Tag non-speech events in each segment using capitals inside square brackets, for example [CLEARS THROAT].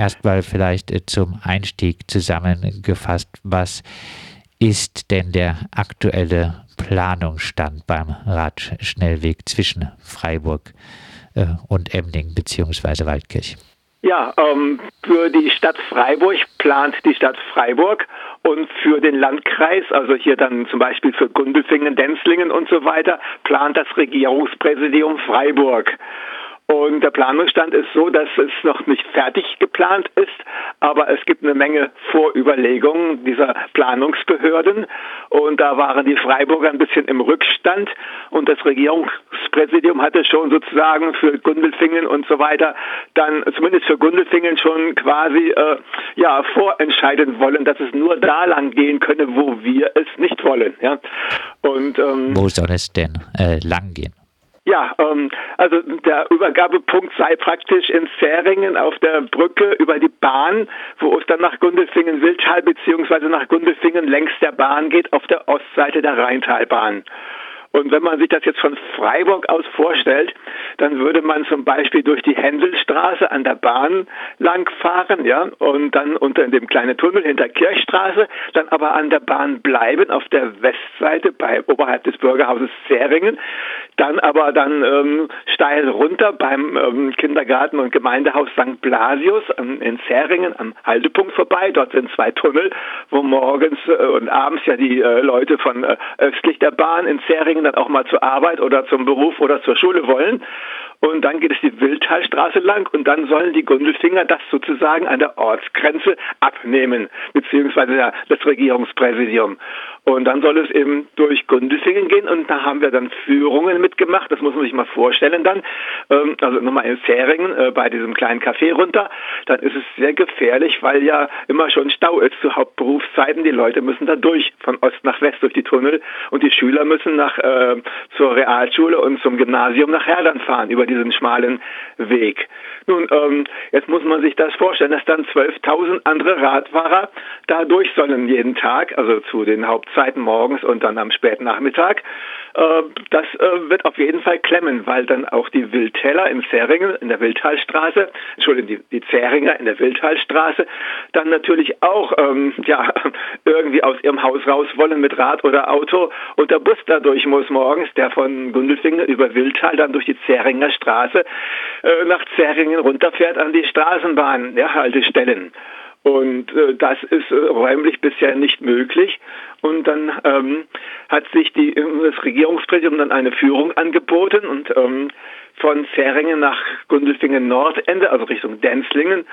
erstmal vielleicht äh, zum Einstieg zusammengefasst, was ist denn der aktuelle Planungsstand beim Radschnellweg zwischen Freiburg äh, und Emding bzw. Waldkirch? Ja, ähm, für die Stadt Freiburg plant die Stadt Freiburg und für den Landkreis, also hier dann zum Beispiel für Gundelfingen, Denzlingen und so weiter, plant das Regierungspräsidium Freiburg. Und der Planungsstand ist so, dass es noch nicht fertig geplant ist, aber es gibt eine Menge Vorüberlegungen dieser Planungsbehörden. Und da waren die Freiburger ein bisschen im Rückstand. Und das Regierungspräsidium hatte schon sozusagen für Gundelfingen und so weiter dann zumindest für Gundelfingen schon quasi äh, ja vorentscheiden wollen, dass es nur da lang gehen könne, wo wir es nicht wollen. Ja. Und ähm, wo soll es denn äh, lang gehen? Ja, ähm, also der Übergabepunkt sei praktisch in Zähringen auf der Brücke über die Bahn, wo es dann nach Gundelfingen-Wildtal beziehungsweise nach Gundelfingen längs der Bahn geht, auf der Ostseite der Rheintalbahn. Und wenn man sich das jetzt von Freiburg aus vorstellt, dann würde man zum Beispiel durch die Händelstraße an der Bahn langfahren, ja, und dann unter dem kleinen Tunnel hinter Kirchstraße, dann aber an der Bahn bleiben auf der Westseite bei oberhalb des Bürgerhauses Zähringen, dann aber dann ähm, steil runter beim ähm, Kindergarten und Gemeindehaus St. Blasius ähm, in Zähringen am Haltepunkt vorbei. Dort sind zwei Tunnel, wo morgens äh, und abends ja die äh, Leute von äh, östlich der Bahn in Zähringen dann auch mal zur Arbeit oder zum Beruf oder zur Schule wollen. Und dann geht es die Wildtalstraße lang und dann sollen die Gundelfinger das sozusagen an der Ortsgrenze abnehmen, beziehungsweise das Regierungspräsidium. Und dann soll es eben durch Gundelfingen gehen und da haben wir dann Führungen mitgemacht, das muss man sich mal vorstellen dann. Ähm, also nochmal in Zähringen äh, bei diesem kleinen Café runter, dann ist es sehr gefährlich, weil ja immer schon Stau ist zu Hauptberufszeiten. Die Leute müssen da durch, von Ost nach West durch die Tunnel und die Schüler müssen nach äh, zur Realschule und zum Gymnasium nach Herdern fahren über diesen schmalen Weg. Nun, ähm, jetzt muss man sich das vorstellen, dass dann 12.000 andere Radfahrer da durch sollen jeden Tag, also zu den Hauptzeiten morgens und dann am späten Nachmittag. Äh, das äh, wird auf jeden Fall klemmen, weil dann auch die Wildtäler in Zähringen, in der Wildtalstraße, Entschuldigung, die, die Zähringer in der Wildtalstraße, dann natürlich auch ähm, ja, [LAUGHS] irgendwie aus ihrem Haus raus wollen mit Rad oder Auto und der Bus dadurch muss morgens, der von Gundelfingen über Wildtal dann durch die Zähringer Straße äh, nach Zähringen runterfährt an die Straßenbahn, ja, Haltestellen. Und äh, das ist äh, räumlich bisher nicht möglich. Und dann ähm, hat sich die, das Regierungspräsidium dann eine Führung angeboten und ähm, von Zähringen nach Gundelfingen Nordende, also Richtung Denzlingen,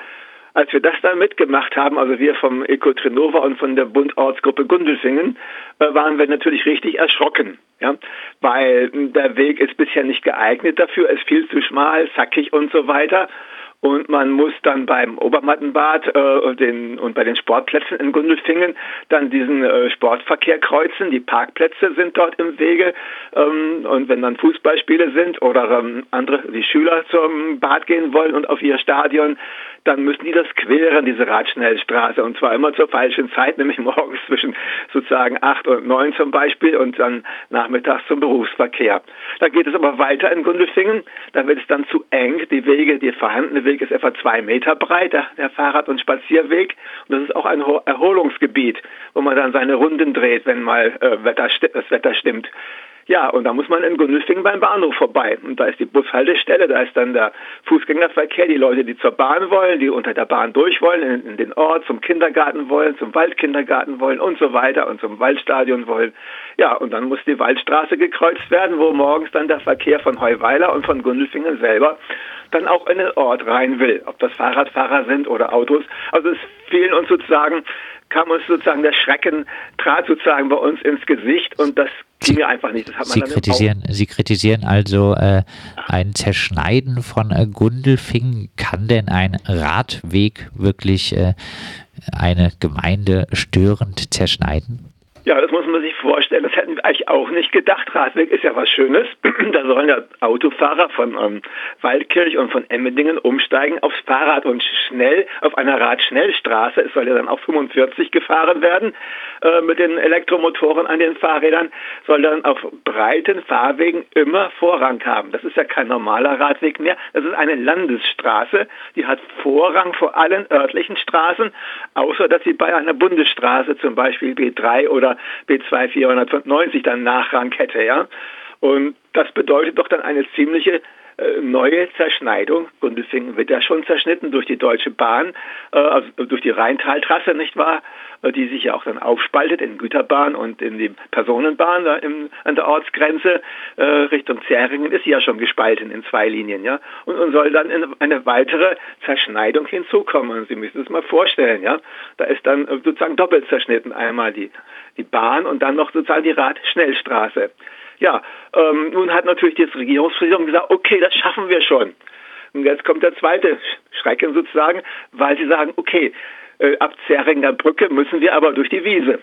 als wir das dann mitgemacht haben, also wir vom Ecotrinova und von der Bundortsgruppe Gundelfingen, äh, waren wir natürlich richtig erschrocken, ja, weil der Weg ist bisher nicht geeignet dafür, ist viel zu schmal, zackig und so weiter. Und man muss dann beim Obermattenbad äh, den, und bei den Sportplätzen in Gundelfingen dann diesen äh, Sportverkehr kreuzen. Die Parkplätze sind dort im Wege. Ähm, und wenn dann Fußballspiele sind oder ähm, andere, die Schüler zum Bad gehen wollen und auf ihr Stadion, dann müssen die das queren, diese Radschnellstraße. Und zwar immer zur falschen Zeit, nämlich [LAUGHS] morgens zwischen sozusagen acht und neun zum Beispiel und dann nachmittags zum Berufsverkehr. Dann geht es aber weiter in Gundelfingen. Da wird es dann zu eng. Die Wege, die vorhandene Weg ist etwa zwei Meter breit, der, der Fahrrad- und Spazierweg. Und das ist auch ein Erholungsgebiet, wo man dann seine Runden dreht, wenn mal äh, Wetter, das Wetter stimmt. Ja, und da muss man in Gundelfingen beim Bahnhof vorbei. Und da ist die Bushaltestelle, da ist dann der Fußgängerverkehr, die Leute, die zur Bahn wollen, die unter der Bahn durch wollen, in, in den Ort, zum Kindergarten wollen, zum Waldkindergarten wollen und so weiter und zum Waldstadion wollen. Ja, und dann muss die Waldstraße gekreuzt werden, wo morgens dann der Verkehr von Heuweiler und von Gundelfingen selber dann auch in den Ort rein will, ob das Fahrradfahrer sind oder Autos. Also es fehlen uns sozusagen kam uns sozusagen der Schrecken, trat sozusagen bei uns ins Gesicht und das ging mir einfach nicht. Sie, kritisieren, Sie kritisieren also äh, ein Zerschneiden von äh, Gundelfingen. Kann denn ein Radweg wirklich äh, eine Gemeinde störend zerschneiden? Ja, das muss man sich vorstellen. Das hätten wir eigentlich auch nicht gedacht. Radweg ist ja was Schönes. [CLEARS THROAT] da sollen ja Autofahrer von ähm, Waldkirch und von Emmendingen umsteigen aufs Fahrrad und schnell auf einer Radschnellstraße. Es soll ja dann auch 45 gefahren werden äh, mit den Elektromotoren an den Fahrrädern. Soll dann auf breiten Fahrwegen immer Vorrang haben. Das ist ja kein normaler Radweg mehr. Das ist eine Landesstraße. Die hat Vorrang vor allen örtlichen Straßen, außer dass sie bei einer Bundesstraße, zum Beispiel B3 oder B2 490 dann Nachrang hätte, ja. Und das bedeutet doch dann eine ziemliche äh, neue Zerschneidung. Gundelfingen wird ja schon zerschnitten durch die Deutsche Bahn, äh, also durch die Rheintaltrasse, nicht wahr? Äh, die sich ja auch dann aufspaltet in Güterbahn und in die Personenbahn da im, an der Ortsgrenze äh, Richtung Zähringen ist sie ja schon gespalten in zwei Linien, ja. Und, und soll dann in eine weitere Zerschneidung hinzukommen. Sie müssen es mal vorstellen, ja. Da ist dann sozusagen doppelt zerschnitten. Einmal die die Bahn und dann noch sozusagen die Radschnellstraße. Ja, ähm, nun hat natürlich das Regierungspräsidium gesagt, okay, das schaffen wir schon. Und jetzt kommt der zweite Schrecken sozusagen, weil sie sagen, okay, äh, ab Zeringer Brücke müssen wir aber durch die Wiese.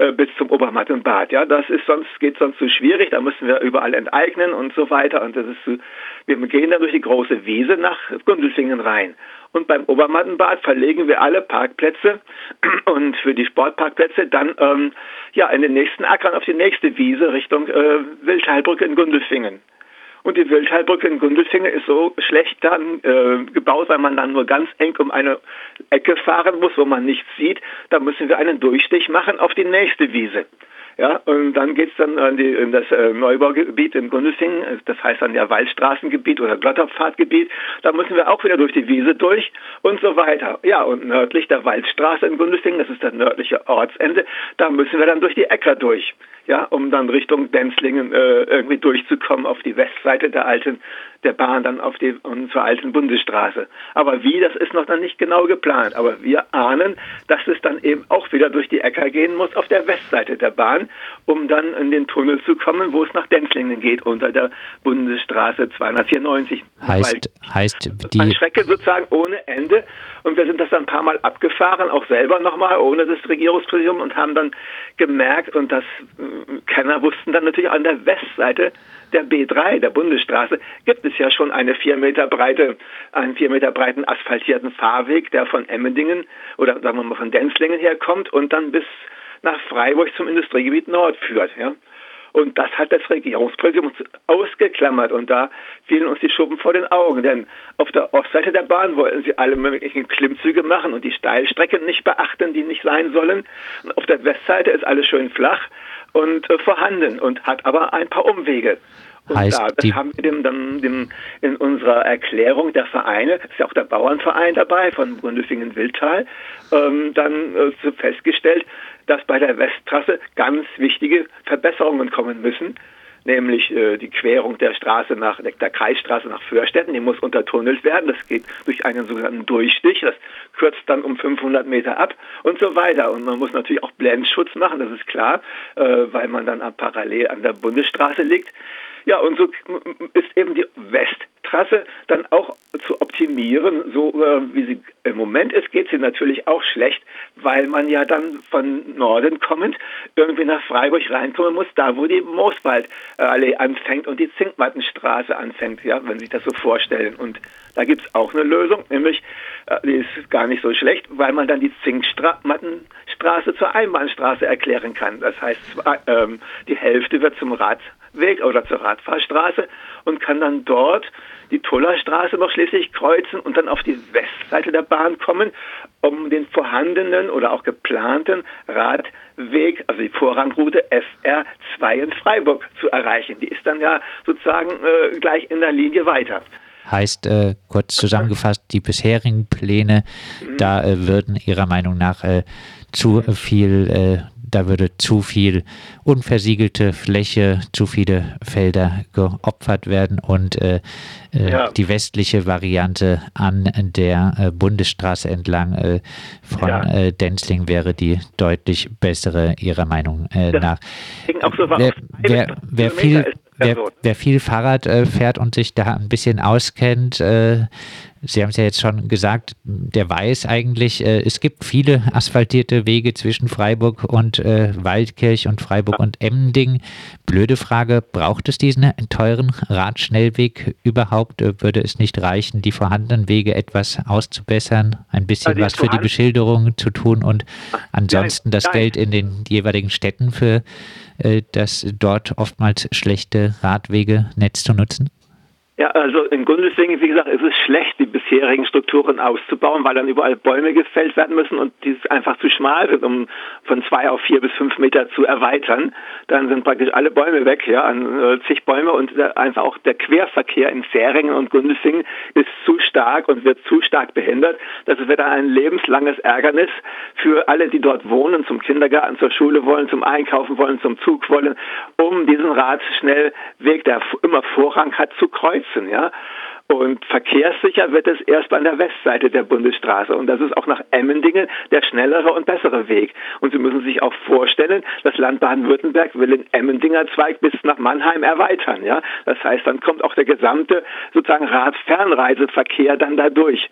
Äh, bis zum Obermattenbad. Ja, das ist sonst geht sonst zu schwierig. Da müssen wir überall enteignen und so weiter. Und das ist zu, wir gehen dann durch die große Wiese nach Gundelfingen rein. Und beim Obermattenbad verlegen wir alle Parkplätze [CLEARS THROAT] und für die Sportparkplätze dann ähm, ja in den nächsten Ackern auf die nächste Wiese Richtung äh, Wildheilbrücke in Gundelfingen. Und die Wildheilbrücke in Gundelfingen ist so schlecht dann äh, gebaut, weil man dann nur ganz eng um eine Ecke fahren muss, wo man nichts sieht. Da müssen wir einen Durchstich machen auf die nächste Wiese. Ja, und dann geht's dann an die, in das äh, Neubaugebiet in Gundelfingen, das heißt dann ja Waldstraßengebiet oder Glotterpfadgebiet. Da müssen wir auch wieder durch die Wiese durch und so weiter. Ja, und nördlich der Waldstraße in Gundelfingen, das ist das nördliche Ortsende, da müssen wir dann durch die Äcker durch ja, um dann Richtung Denzlingen äh, irgendwie durchzukommen auf die Westseite der alten der Bahn dann auf die und zur alten Bundesstraße. Aber wie, das ist noch dann nicht genau geplant. Aber wir ahnen, dass es dann eben auch wieder durch die Äcker gehen muss auf der Westseite der Bahn, um dann in den Tunnel zu kommen, wo es nach Denzlingen geht, unter der Bundesstraße 294. Heißt, heißt die... Eine Strecke sozusagen ohne Ende. Und wir sind das dann ein paar Mal abgefahren, auch selber nochmal, ohne das Regierungspräsidium und haben dann gemerkt, und das äh, Kenner wussten dann natürlich an der Westseite, der B3, der Bundesstraße, gibt es ja schon eine vier Meter breite, einen vier Meter breiten asphaltierten Fahrweg, der von Emmendingen oder sagen wir mal von Denzlingen herkommt und dann bis nach Freiburg zum Industriegebiet Nord führt. Ja. Und das hat das Regierungspräsidium ausgeklammert und da fielen uns die Schuppen vor den Augen, denn auf der Ostseite der Bahn wollten sie alle möglichen Klimmzüge machen und die Steilstrecken nicht beachten, die nicht sein sollen. Und auf der Westseite ist alles schön flach und äh, vorhanden und hat aber ein paar Umwege. Heißt, da, das haben wir dem, dann dem, in unserer Erklärung der Vereine, ist ja auch der Bauernverein dabei von Bundesingen-Wildtal, ähm, dann äh, festgestellt, dass bei der Westtrasse ganz wichtige Verbesserungen kommen müssen nämlich äh, die Querung der Straße nach der Kreisstraße nach Förstetten, die muss untertunnelt werden. Das geht durch einen sogenannten Durchstich, das kürzt dann um 500 Meter ab und so weiter. Und man muss natürlich auch Blendschutz machen, das ist klar, äh, weil man dann parallel an der Bundesstraße liegt. Ja, und so ist eben die Westtrasse dann auch zu optimieren, so äh, wie sie im Moment ist, geht sie natürlich auch schlecht, weil man ja dann von Norden kommend irgendwie nach Freiburg reinkommen muss, da wo die Mooswaldallee anfängt und die Zinkmattenstraße anfängt, ja, wenn Sie sich das so vorstellen. Und da gibt es auch eine Lösung, nämlich, äh, die ist gar nicht so schlecht, weil man dann die Zinkmattenstraße zur Einbahnstraße erklären kann. Das heißt, ähm, die Hälfte wird zum Radweg oder zur Radfahrstraße und kann dann dort die Tullerstraße noch schließlich kreuzen und dann auf die Westseite der Bahn kommen, um den vorhandenen oder auch geplanten Radweg, also die Vorrangroute FR2 in Freiburg zu erreichen. Die ist dann ja sozusagen äh, gleich in der Linie weiter. Heißt äh, kurz zusammengefasst, die bisherigen Pläne, mhm. da äh, würden Ihrer Meinung nach äh, zu viel, äh, da würde zu viel unversiegelte Fläche, zu viele Felder geopfert werden und äh, äh, ja. die westliche Variante an der Bundesstraße entlang von ja. Denzling wäre die deutlich bessere Ihrer Meinung nach. Wer, wer, wer viel Wer, wer, viel Fahrrad äh, fährt und sich da ein bisschen auskennt, äh, Sie haben es ja jetzt schon gesagt, der weiß eigentlich, äh, es gibt viele asphaltierte Wege zwischen Freiburg und äh, Waldkirch und Freiburg und Emmending. Blöde Frage, braucht es diesen teuren Radschnellweg überhaupt? Äh, würde es nicht reichen, die vorhandenen Wege etwas auszubessern, ein bisschen also was für die Beschilderung zu tun und ansonsten das Geld in den jeweiligen Städten für äh, das dort oftmals schlechte Radwegenetz zu nutzen? Ja, also in Gundelfingen, wie gesagt, ist es schlecht, die bisherigen Strukturen auszubauen, weil dann überall Bäume gefällt werden müssen und die einfach zu schmal sind, um von zwei auf vier bis fünf Meter zu erweitern. Dann sind praktisch alle Bäume weg, ja, an äh, zig Bäume und einfach auch der Querverkehr in Fähringen und Gundelfingen ist zu stark und wird zu stark behindert. Das wird ein lebenslanges Ärgernis für alle, die dort wohnen, zum Kindergarten, zur Schule wollen, zum Einkaufen wollen, zum Zug wollen, um diesen Radschnellweg, der immer Vorrang hat, zu kreuzen nutzen, ja. Und verkehrssicher wird es erst an der Westseite der Bundesstraße. Und das ist auch nach Emmendingen der schnellere und bessere Weg. Und Sie müssen sich auch vorstellen, das Land Baden-Württemberg will den Emmendinger Zweig bis nach Mannheim erweitern. Ja? Das heißt, dann kommt auch der gesamte sozusagen Radfernreiseverkehr dann dadurch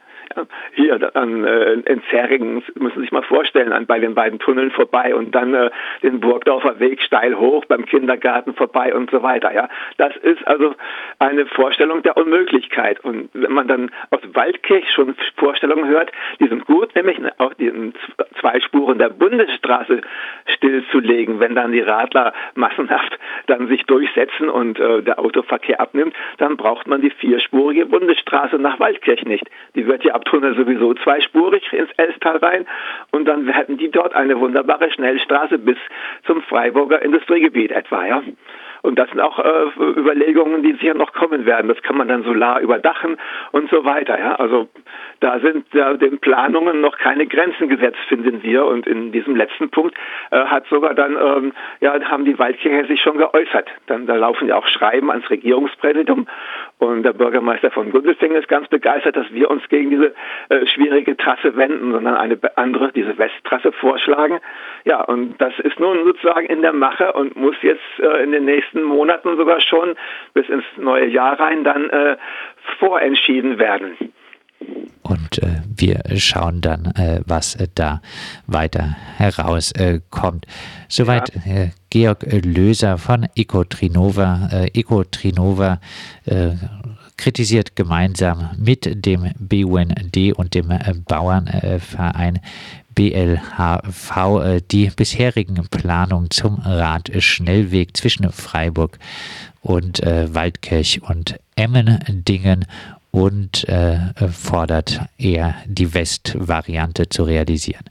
hier an, äh, in Zähringen, müssen Sie sich mal vorstellen, an, bei den beiden Tunneln vorbei und dann äh, den Burgdorfer Weg steil hoch, beim Kindergarten vorbei und so weiter. Ja, Das ist also eine Vorstellung der Unmöglichkeit. Und wenn man dann aus Waldkirch schon Vorstellungen hört, die sind gut, nämlich auch die zwei Spuren der Bundesstraße stillzulegen, wenn dann die Radler massenhaft dann sich durchsetzen und äh, der Autoverkehr abnimmt, dann braucht man die vierspurige Bundesstraße nach Waldkirch nicht. Die wird ja ab Tunnel sowieso zweispurig ins Elstal rein und dann hätten die dort eine wunderbare Schnellstraße bis zum Freiburger Industriegebiet etwa, ja. Und das sind auch äh, Überlegungen, die sicher noch kommen werden. Das kann man dann solar überdachen und so weiter. Ja? Also da sind ja, den Planungen noch keine Grenzen gesetzt, finden wir. Und in diesem letzten Punkt äh, hat sogar dann, ähm, ja, haben die Waldkirche sich schon geäußert. Dann, da laufen ja auch Schreiben ans Regierungspräsidium. Und der Bürgermeister von Gundelfingen ist ganz begeistert, dass wir uns gegen diese äh, schwierige Trasse wenden, sondern eine andere, diese Westtrasse vorschlagen. Ja, und das ist nun sozusagen in der Mache und muss jetzt äh, in den nächsten Monaten sogar schon bis ins neue Jahr rein dann äh, vorentschieden werden. Und äh, wir schauen dann, äh, was äh, da weiter herauskommt. Soweit ja. Äh, Georg Löser von Ecotrinova. Äh, Ecotrinova kritisiert gemeinsam mit dem BUND und dem Bauernverein BLHV äh, die bisherigen Planungen zum Radschnellweg zwischen Freiburg und äh, Waldkirch und Emmendingen und äh, fordert eher die Westvariante zu realisieren.